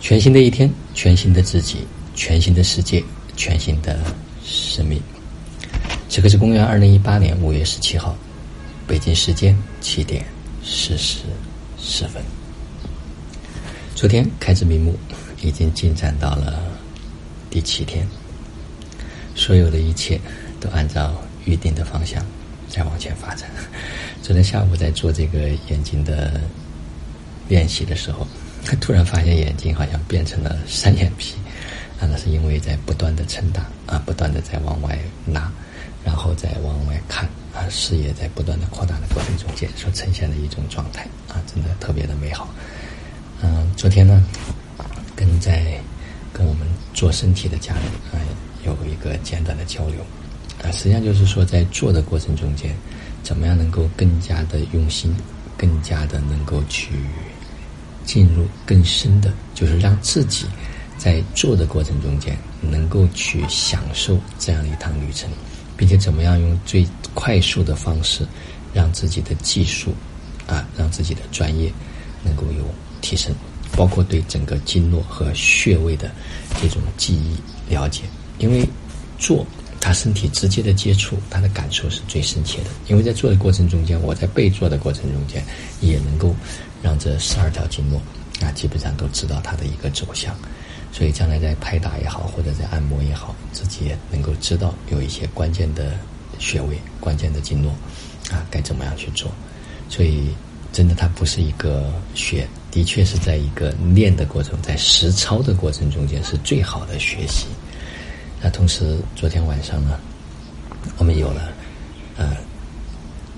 全新的一天，全新的自己，全新的世界，全新的生命。此刻是公元二零一八年五月十七号，北京时间七点四十四分。昨天开至瞑目，已经进展到了第七天，所有的一切都按照预定的方向在往前发展。昨天下午在做这个眼睛的练习的时候。突然发现眼睛好像变成了三眼皮，啊，那是因为在不断的撑大啊，不断的在往外拉，然后再往外看啊，视野在不断的扩大的过程中间所呈现的一种状态啊，真的特别的美好。嗯，昨天呢，跟在跟我们做身体的家人啊有一个简短的交流啊，实际上就是说在做的过程中间，怎么样能够更加的用心，更加的能够去。进入更深的，就是让自己在做的过程中间，能够去享受这样一趟旅程，并且怎么样用最快速的方式，让自己的技术啊，让自己的专业能够有提升，包括对整个经络和穴位的这种记忆了解，因为做。他身体直接的接触，他的感受是最深切的。因为在做的过程中间，我在被做的过程中间，也能够让这十二条经络啊，基本上都知道它的一个走向。所以将来在拍打也好，或者在按摩也好，自己也能够知道有一些关键的穴位、关键的经络啊，该怎么样去做。所以，真的，它不是一个学，的确是在一个练的过程，在实操的过程中间是最好的学习。那同时，昨天晚上呢，我们有了呃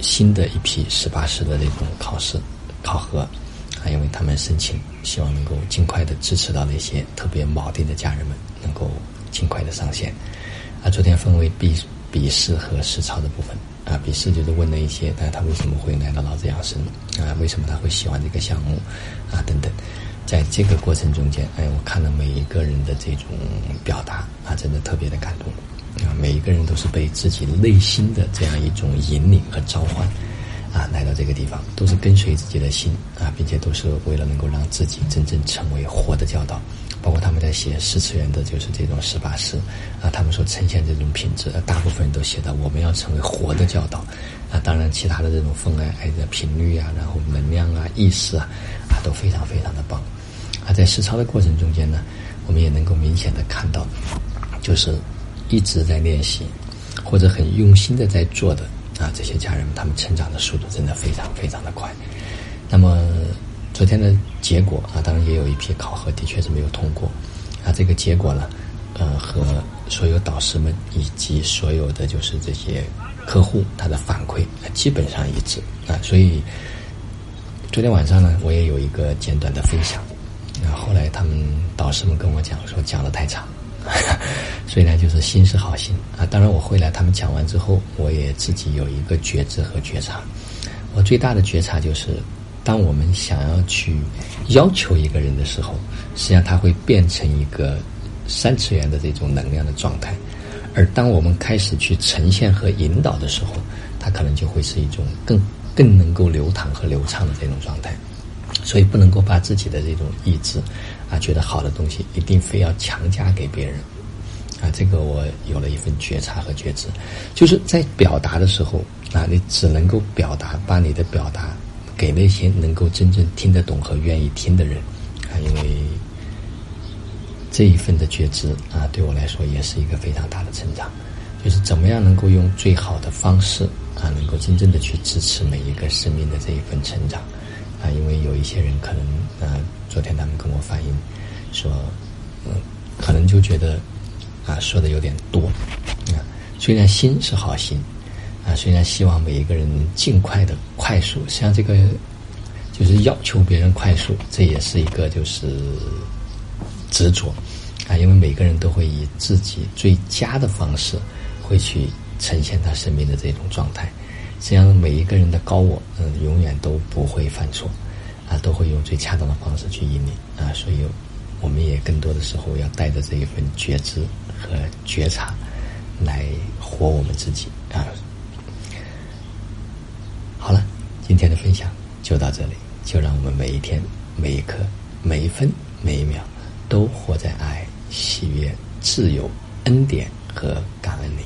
新的一批十八师的那种考试考核啊，因为他们申请，希望能够尽快的支持到那些特别铆定的家人们，能够尽快的上线。啊，昨天分为笔笔试和实操的部分啊，笔试就是问了一些，但他为什么会来到老子养生啊？为什么他会喜欢这个项目啊？等等。在这个过程中间，哎，我看了每一个人的这种表达啊，真的特别的感动啊！每一个人都是被自己内心的这样一种引领和召唤啊，来到这个地方，都是跟随自己的心啊，并且都是为了能够让自己真正成为活的教导。包括他们在写四次元的，就是这种十八式啊，他们所呈现这种品质，大部分人都写到我们要成为活的教导啊。当然，其他的这种风爱爱的频率啊，然后能量啊、意识啊，啊，都非常非常的棒。在实操的过程中间呢，我们也能够明显的看到，就是一直在练习或者很用心的在做的啊，这些家人们他们成长的速度真的非常非常的快。那么昨天的结果啊，当然也有一批考核的确是没有通过啊，这个结果呢，呃，和所有导师们以及所有的就是这些客户他的反馈基本上一致啊，所以昨天晚上呢，我也有一个简短的分享。然后来他们导师们跟我讲说讲的太长，所以呢就是心是好心啊。当然我回来他们讲完之后，我也自己有一个觉知和觉察。我最大的觉察就是，当我们想要去要求一个人的时候，实际上他会变成一个三次元的这种能量的状态；而当我们开始去呈现和引导的时候，他可能就会是一种更更能够流淌和流畅的这种状态。所以不能够把自己的这种意志，啊，觉得好的东西一定非要强加给别人，啊，这个我有了一份觉察和觉知，就是在表达的时候，啊，你只能够表达，把你的表达给那些能够真正听得懂和愿意听的人，啊，因为这一份的觉知，啊，对我来说也是一个非常大的成长，就是怎么样能够用最好的方式，啊，能够真正的去支持每一个生命的这一份成长。啊，因为有一些人可能，呃，昨天他们跟我反映说，嗯，可能就觉得啊说的有点多，啊，虽然心是好心，啊，虽然希望每一个人尽快的快速，实际上这个就是要求别人快速，这也是一个就是执着，啊，因为每个人都会以自己最佳的方式会去呈现他生命的这种状态。实际上，每一个人的高我，嗯，永远都不会犯错，啊，都会用最恰当的方式去引领，啊，所以，我们也更多的时候要带着这一份觉知和觉察，来活我们自己，啊。好了，今天的分享就到这里，就让我们每一天、每一刻、每一分、每一秒，都活在爱、喜悦、自由、恩典和感恩里